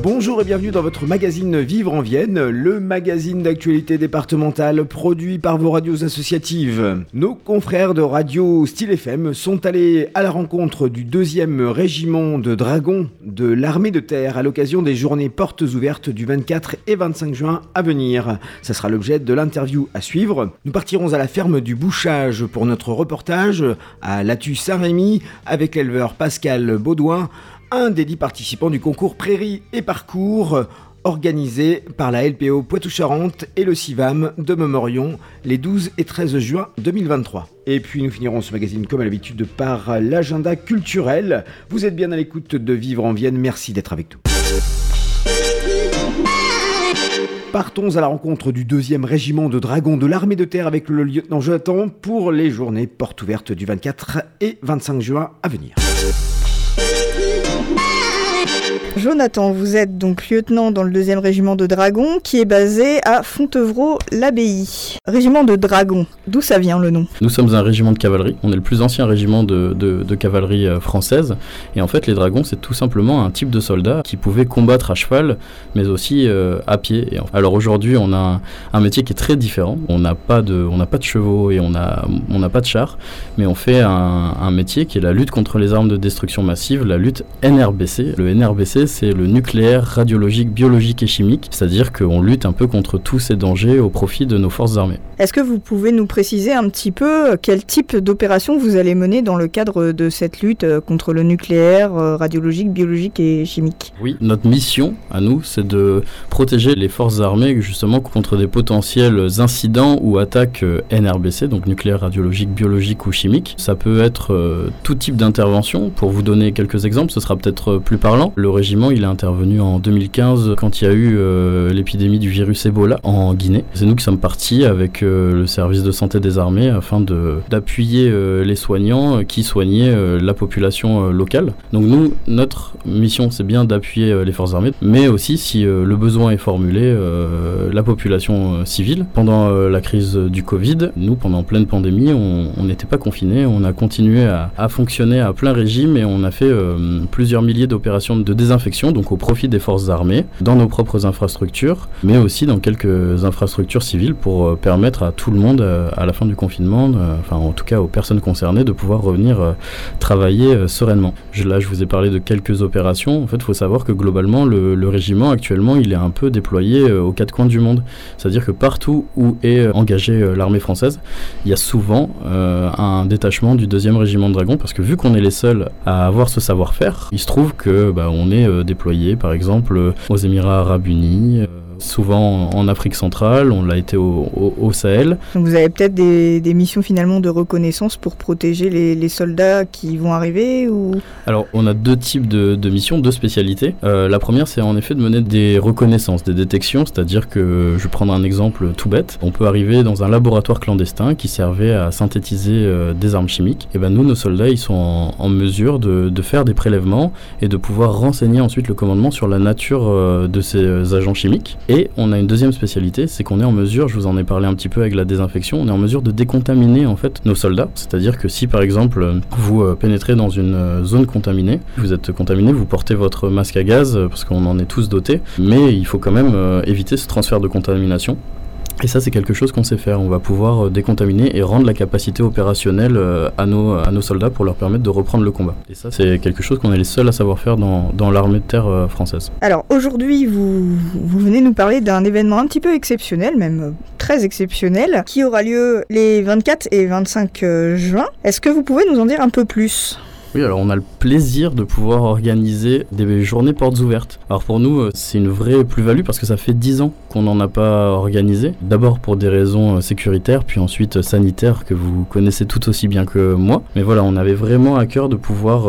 Bonjour et bienvenue dans votre magazine Vivre en Vienne, le magazine d'actualité départementale produit par vos radios associatives. Nos confrères de radio Style FM sont allés à la rencontre du deuxième régiment de dragons de l'armée de terre à l'occasion des journées portes ouvertes du 24 et 25 juin à venir. Ça sera l'objet de l'interview à suivre. Nous partirons à la ferme du Bouchage pour notre reportage à Latu Saint-Rémy avec l'éleveur Pascal Baudouin un des dix participants du concours Prairie et Parcours organisé par la LPO Poitou-Charentes et le CIVAM de Memorion les 12 et 13 juin 2023. Et puis nous finirons ce magazine comme à l'habitude par l'agenda culturel. Vous êtes bien à l'écoute de Vivre en Vienne, merci d'être avec nous. Partons à la rencontre du deuxième régiment de dragons de l'armée de terre avec le lieutenant Jonathan pour les journées portes ouvertes du 24 et 25 juin à venir. Jonathan, vous êtes donc lieutenant dans le deuxième régiment de dragons qui est basé à Fontevraud-l'Abbaye. Régiment de dragons, d'où ça vient le nom? Nous sommes un régiment de cavalerie, on est le plus ancien régiment de, cavalerie euh, française et en fait les dragons c'est tout simplement un type de soldat qui pouvait combattre à cheval mais aussi euh, à pied. Alors aujourd'hui on a un, métier qui est très différent, on n'a pas, de, pas de chevaux et on n'a on pas de chars mais on fait un, un métier qui est la lutte contre les armes de destruction massive, la lutte NRBC. Le NRBC c'est le nucléaire, radiologique, biologique et chimique, c'est-à-dire qu'on lutte un peu contre tous ces dangers au profit de nos forces armées. Est-ce que vous pouvez nous préciser un petit peu quel type d'opération vous allez mener dans le cadre de cette lutte euh, contre le nucléaire, euh, radiologique, biologique et chimique? Oui, notre mission à nous, c'est de protéger les forces armées justement contre des potentiels incidents ou attaques euh, NRBC, donc nucléaire, radiologique, biologique ou chimique. Ça peut être tout type d'intervention. Pour vous donner quelques exemples, ce sera peut-être plus parlant. Le régime il est intervenu en 2015 quand il y a eu euh, l'épidémie du virus Ebola en Guinée. C'est nous qui sommes partis avec euh, le service de santé des armées afin d'appuyer euh, les soignants qui soignaient la population locale. Donc nous, notre mission, c'est bien d'appuyer les forces armées, mais aussi si le besoin est formulé, la population civile. Pendant la crise du Covid, nous, pendant pleine pandémie, on n'était pas confinés, on a continué à, à, fonctionner à plein régime et on a fait plusieurs milliers d'opérations de désinfection donc au profit des forces armées, dans nos propres infrastructures, mais aussi dans quelques infrastructures civiles pour euh, à tout le monde, euh, à la fin du confinement, euh, enfin en tout cas aux personnes concernées, de pouvoir revenir travailler sereinement. là, je vous ai parlé de quelques opérations. En fait, il faut savoir que globalement, le, régiment actuellement, il est un peu déployé aux quatre coins du monde. C'est-à-dire que partout où est engagée l'armée française, il y a souvent un détachement du deuxième régiment de dragons, parce que vu qu'on est les seuls à avoir ce savoir-faire, il se trouve que bah, on est déployés par exemple aux Émirats arabes unis souvent en Afrique centrale, on l'a été au, Sahel. Donc vous avez peut-être des, missions finalement de reconnaissance pour protéger les, soldats qui vont arriver ou... Alors on a deux types de, missions, deux spécialités. Euh, la première c'est en effet de mener des reconnaissances, des détections, c'est-à-dire que je vais prendre un exemple tout bête. On peut arriver dans un laboratoire clandestin qui servait à synthétiser euh, des armes chimiques. Et ben nous, nos soldats, ils sont en, mesure de, faire des prélèvements et de pouvoir renseigner ensuite le commandement sur la nature euh, de ces agents chimiques. Et on a une deuxième spécialité, c'est qu'on est en mesure, je vous en ai parlé un petit peu avec la désinfection, on est en mesure de décontaminer en fait nos soldats. C'est-à-dire que si par exemple vous euh, pénétrez dans une euh, zone contaminée, vous êtes contaminé, vous portez votre masque à gaz euh, parce qu'on en est tous dotés, mais il faut quand même éviter ce transfert de contamination. Et ça, c'est quelque chose qu'on sait faire. On va pouvoir euh, décontaminer et rendre la capacité opérationnelle euh, à nos, soldats pour leur permettre de reprendre le combat. Et ça, c'est quelque chose qu'on est les seuls à savoir faire dans, dans l'armée de terre euh, française. Alors aujourd'hui, vous, vous venez nous parler d'un événement un petit peu exceptionnel, même très exceptionnel, qui aura lieu les 24 et 25 juin. Est-ce que vous pouvez nous en dire un peu plus? Oui, alors on a le plaisir de pouvoir organiser des journées portes ouvertes. Alors pour nous, euh, c'est une vraie plus-value parce que ça fait 10 ans qu'on n'en a pas organisé. D'abord pour des raisons euh, sécuritaires, puis ensuite euh, sanitaires que vous connaissez tout aussi bien que moi. Mais voilà, on avait vraiment à cœur de pouvoir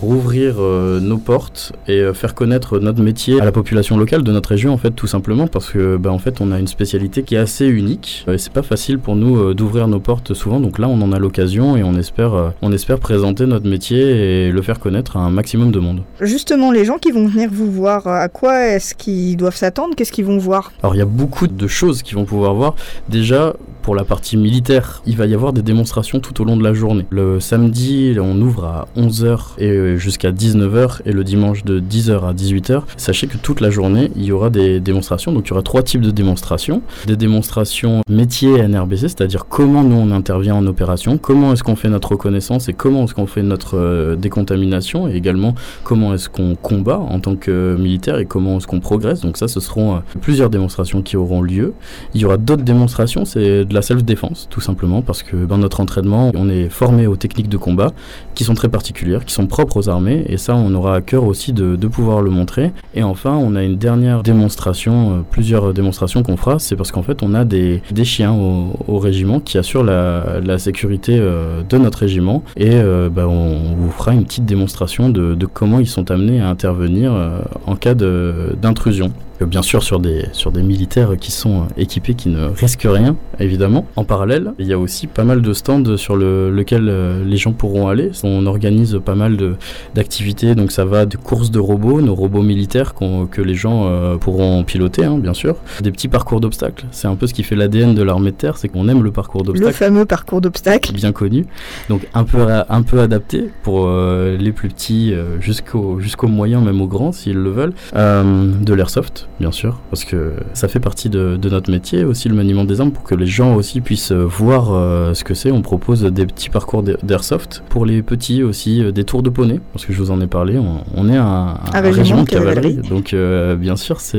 rouvrir nos portes et faire connaître notre métier à la population locale de notre région en fait tout simplement parce que bah, en fait on a une spécialité qui est assez unique et c'est pas facile pour nous d'ouvrir nos portes souvent. Donc là on en a l'occasion et on espère on espère présenter notre métier et le faire connaître à un maximum de monde. Justement, les gens qui vont venir vous voir, à quoi est-ce qu'ils doivent s'attendre? Qu'est-ce qu'ils vont voir? Alors il y a beaucoup de choses qu'ils vont pouvoir voir. Déjà, pour la partie militaire, il va y avoir des démonstrations tout au long de la journée. Le samedi, on ouvre à 11h et jusqu'à 19h et le dimanche de 10h à 18h. Sachez que toute la journée, il y aura des démonstrations. Donc il y aura trois types de démonstrations. Des démonstrations métier NRBC, c'est-à-dire comment nous on intervient en opération, comment est-ce qu'on fait notre reconnaissance et comment est-ce qu'on fait notre euh, décontamination et également comment est-ce qu'on combat en tant que militaire et comment est-ce qu'on progresse. Donc ça, ce seront euh, plusieurs démonstrations qui auront lieu. Il y aura d'autres démonstrations, c'est de la self-défense, tout simplement, parce que dans notre entraînement, on est formé aux techniques de combat qui sont très particulières, qui sont propres aux armées, et ça, on aura à cœur aussi de, pouvoir le montrer. Et enfin, on a une dernière démonstration, euh, plusieurs démonstrations qu'on fera, c'est parce qu'en fait, on a des, chiens au, régiment qui assurent la, sécurité de notre régiment, et euh, bah, on, vous fera une petite démonstration de, de comment ils sont amenés à intervenir en cas d'intrusion bien sûr sur des, sur des militaires qui sont équipés, qui ne risquent rien, évidemment. En parallèle, il y a aussi pas mal de stands sur le, lequel euh, les gens pourront aller. On organise pas mal d'activités, donc ça va de courses de robots, nos robots militaires que les gens euh, pourront piloter, hein, bien sûr. Des petits parcours d'obstacles, c'est un peu ce qui fait l'ADN de l'armée de terre, c'est qu'on aime le parcours d'obstacles. Le fameux parcours d'obstacles. Bien connu, donc un peu, un peu adapté pour euh, les plus petits jusqu'aux jusqu'aux moyens, même aux grands s'ils le veulent. de l'airsoft, bien sûr, parce que ça fait partie de, notre métier aussi, le maniement des armes, pour que les gens aussi puissent euh, voir euh, ce que c'est. On propose des petits parcours d'airsoft. Pour les petits aussi, euh, des tours de poney, parce que je vous en ai parlé, on, est un, régiment, de cavalerie. Donc, bien sûr, c'est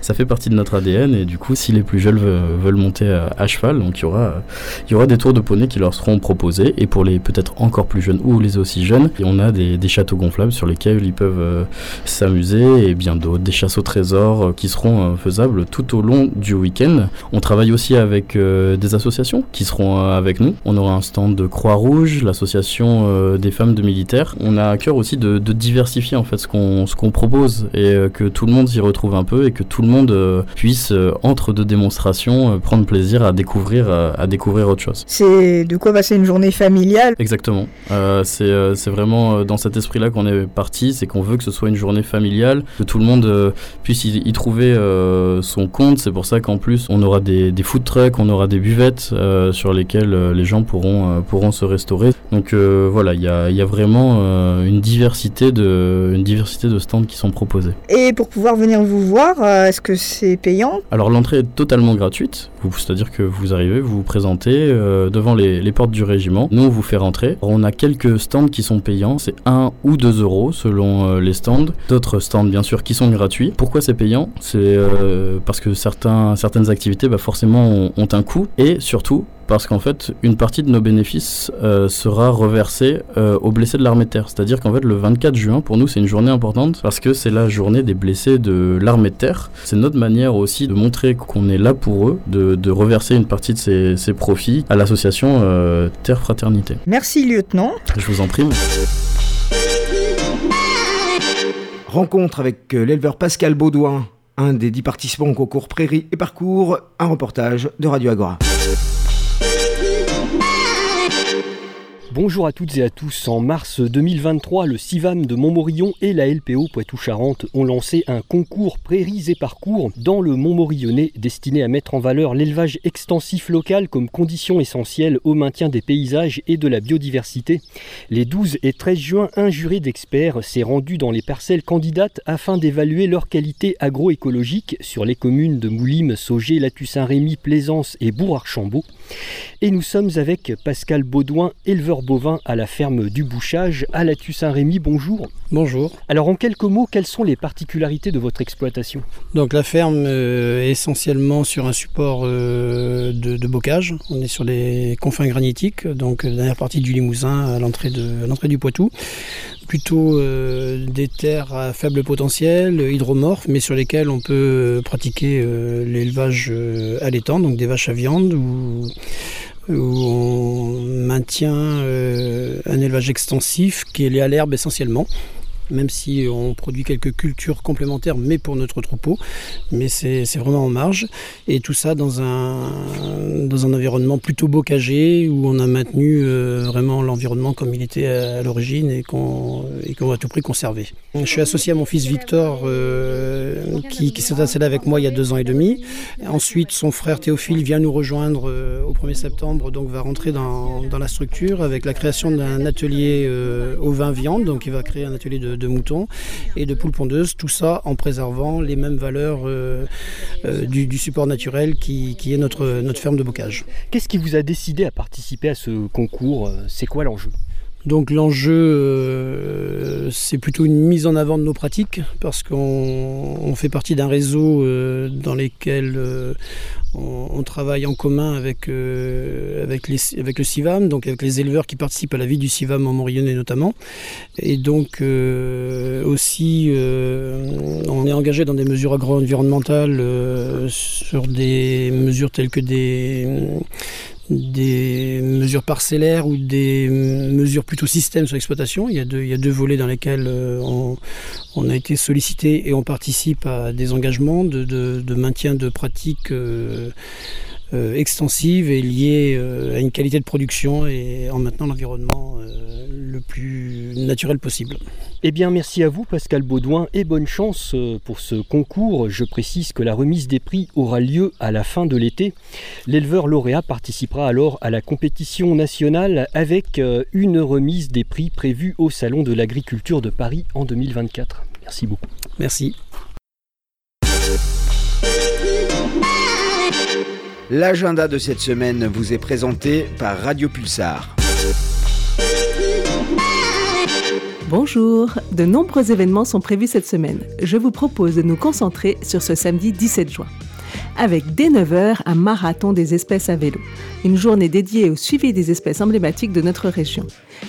ça fait partie de notre ADN, et du coup, si les plus jeunes veulent, monter à, cheval, donc il y aura, il y aura des tours de poney qui leur seront proposés, et pour les peut-être encore plus jeunes ou les aussi jeunes, on a des, des châteaux gonflables sur lesquels ils peuvent s'amuser, et bien d'autres, des chasses au trésor, euh, qui seront euh, faisables tout au long du week-end. On travaille aussi avec euh, des associations qui seront avec nous. On aura un stand de Croix-Rouge, l'association des femmes de militaires. On a à cœur aussi de, diversifier en fait ce qu'on qu'on propose et que tout le monde s'y retrouve un peu et que tout le monde puisse entre deux démonstrations prendre plaisir à découvrir à découvrir autre chose. C'est de quoi passer une journée familiale. Exactement. c'est c'est vraiment dans cet esprit-là qu'on est parti, c'est qu'on veut que ce soit une journée familiale, que tout le monde puisse y y trouver euh, son compte. C'est pour ça qu'en plus, on aura des, des, food trucks, on aura des buvettes euh, sur lesquelles euh, les gens pourront, pourront se restaurer. Donc voilà, il y a, y a, vraiment une, diversité de, une diversité de stands qui sont proposés. Et pour pouvoir venir vous voir, est-ce que c'est payant? Alors l'entrée est totalement gratuite. C'est-à-dire que vous arrivez, vous vous présentez devant les, les, portes du régiment. Nous, on vous fait rentrer. On a quelques stands qui sont payants. C'est 1 ou 2 euros selon les stands. D'autres stands, bien sûr, qui sont gratuits. Pourquoi c'est payant? C'est euh, parce que certains, certaines activités bah, forcément ont, un coût et surtout parce qu'en fait une partie de nos bénéfices euh, sera reversée euh, aux blessés de l'armée de terre. C'est-à-dire qu'en fait le 24 juin pour nous c'est une journée importante parce que c'est la journée des blessés de l'armée de terre. C'est notre manière aussi de montrer qu'on est là pour eux, de, reverser une partie de ces, ces profits à l'association Terre Fraternité. Merci lieutenant. Je vous en prie. Rencontre avec l'éleveur Pascal Baudouin, un des dix participants au concours Prairie et Parcours, un reportage de Radio Agora. Bonjour à toutes et à tous. En mars 2023, le CIVAM de Montmorillon et la LPO Poitou-Charentes ont lancé un concours prairies et parcours dans le Montmorillonnais destiné à mettre en valeur l'élevage extensif local comme condition essentielle au maintien des paysages et de la biodiversité. Les 12 et 13 juin, un jury d'experts s'est rendu dans les parcelles candidates afin d'évaluer leur qualité agroécologique sur les communes de Moulimes, Sauger, Latu-Saint-Rémy, Plaisance et Bourg-Archambault. Et nous sommes avec Pascal Baudouin, éleveur bovin à la ferme du Bouchage à la Saint-Rémy. Bonjour. Bonjour. Alors en quelques mots, quelles sont les particularités de votre exploitation? Donc la ferme euh, est essentiellement sur un support euh, de, bocage. On est sur les confins granitiques, donc la dernière partie du Limousin à l'entrée du Poitou plutôt euh, des terres à faible potentiel, hydromorphes, mais sur lesquelles on peut pratiquer euh, l'élevage euh, allaitant, donc des vaches à viande, où, on maintient un élevage extensif qui est à l'herbe essentiellement même si on produit quelques cultures complémentaires, mais pour notre troupeau. Mais c'est vraiment en marge. Et tout ça dans un, dans un environnement plutôt bocagé, où on a maintenu euh, vraiment l'environnement comme il était à, l'origine et qu'on va à tout prix conserver. Je suis associé à mon fils Victor, euh, qui, s'est installé avec moi il y a deux ans et demi. Ensuite, son frère Théophile vient nous rejoindre euh, au 1er septembre, donc va rentrer dans, dans la structure avec la création d'un atelier au vin viande. Donc il va créer un atelier de de, moutons et de poules pondeuses, tout ça en préservant les mêmes valeurs euh, euh, du, support naturel qui, est notre, notre ferme de bocage. Qu'est-ce qui vous a décidé à participer à ce concours? C'est quoi l'enjeu? Donc l'enjeu, euh, c'est plutôt une mise en avant de nos pratiques, parce qu'on fait partie d'un réseau dans lequel on, travaille en commun avec, euh, avec, avec, le CIVAM, donc avec les éleveurs qui participent à la vie du CIVAM en Morillonnais notamment. Et donc euh, aussi, euh, on est engagé dans des mesures agro-environnementales sur des mesures telles que des des mesures parcellaires ou des mesures plutôt système sur l'exploitation. Il, y a deux, il y a deux volets dans lesquels euh, on, a été sollicité et on participe à des engagements de, de, maintien de pratiques euh, euh, extensives et liées à une qualité de production et en maintenant l'environnement le plus naturel possible. Eh bien, merci à vous, Pascal Baudouin, et bonne chance euh, pour ce concours. Je précise que la remise des prix aura lieu à la fin de l'été. L'éleveur lauréat participera alors à la compétition nationale avec euh, une remise des prix prévue au Salon de l'agriculture de Paris en 2024. Merci beaucoup. Merci. L'agenda de cette semaine vous est présenté par Radio Pulsar. Bonjour, de nombreux événements sont prévus cette semaine. Je vous propose de nous concentrer sur ce samedi 17 juin. Avec dès 9h un marathon des espèces à vélo, une journée dédiée au suivi des espèces emblématiques de notre région.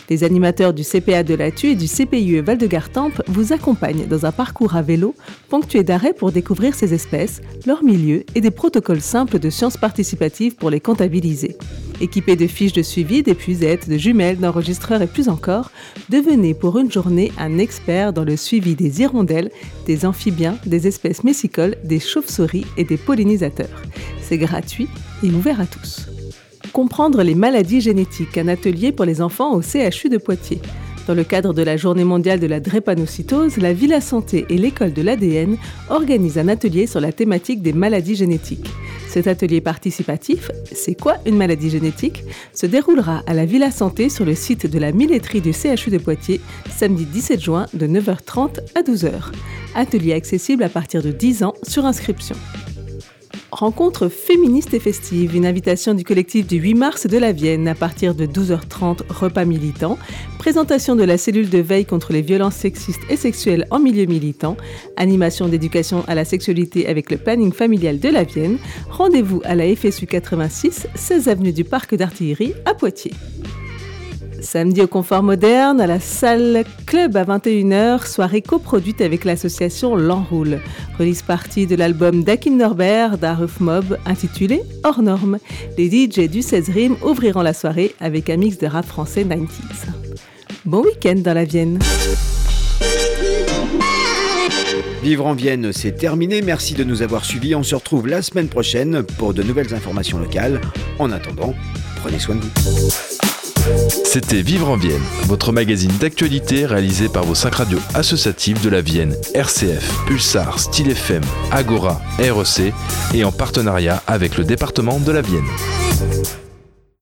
Les animateurs du CPA de la et du CPUE Val-de-Gartempe vous accompagnent dans un parcours à vélo ponctué d'arrêts pour découvrir ces espèces, leur milieu et des protocoles simples de sciences participatives pour les comptabiliser. Équipés de fiches de suivi, d'épuisettes, de jumelles, d'enregistreurs et plus encore, devenez pour une journée un expert dans le suivi des hirondelles, des amphibiens, des espèces messicoles, des chauves-souris et des pollinisateurs. C'est gratuit et ouvert à tous. Comprendre les maladies génétiques, un atelier pour les enfants au CHU de Poitiers. Dans le cadre de la Journée mondiale de la drépanocytose, la Villa Santé et l'école de l'ADN organisent un atelier sur la thématique des maladies génétiques. Cet atelier participatif, C'est quoi une maladie génétique se déroulera à la Villa Santé sur le site de la milletterie du CHU de Poitiers, samedi 17 juin de 9h30 à 12h. Atelier accessible à partir de 10 ans sur inscription. Rencontre féministe et festive, une invitation du collectif du 8 mars de la Vienne à partir de 12h30, repas militant, présentation de la cellule de veille contre les violences sexistes et sexuelles en milieu militant, animation d'éducation à la sexualité avec le planning familial de la Vienne, rendez-vous à la FSU 86, 16 avenue du Parc d'Artillerie à Poitiers. Samedi au Confort Moderne, à la salle Club à 21h, soirée coproduite avec l'association L'Enroule. Release partie de l'album d'Akin Norbert d'Aruf Mob intitulé Hors Norme. Les DJ du 16 Rim ouvriront la soirée avec un mix de rap français 90s. Bon week-end dans la Vienne. Vivre en Vienne, c'est terminé. Merci de nous avoir suivis. On se retrouve la semaine prochaine pour de nouvelles informations locales. En attendant, prenez soin de vous. C'était Vivre en Vienne, votre magazine d'actualité réalisé par vos cinq radios associatives de la Vienne, RCF, Pulsar, Style FM, Agora, REC et en partenariat avec le département de la Vienne.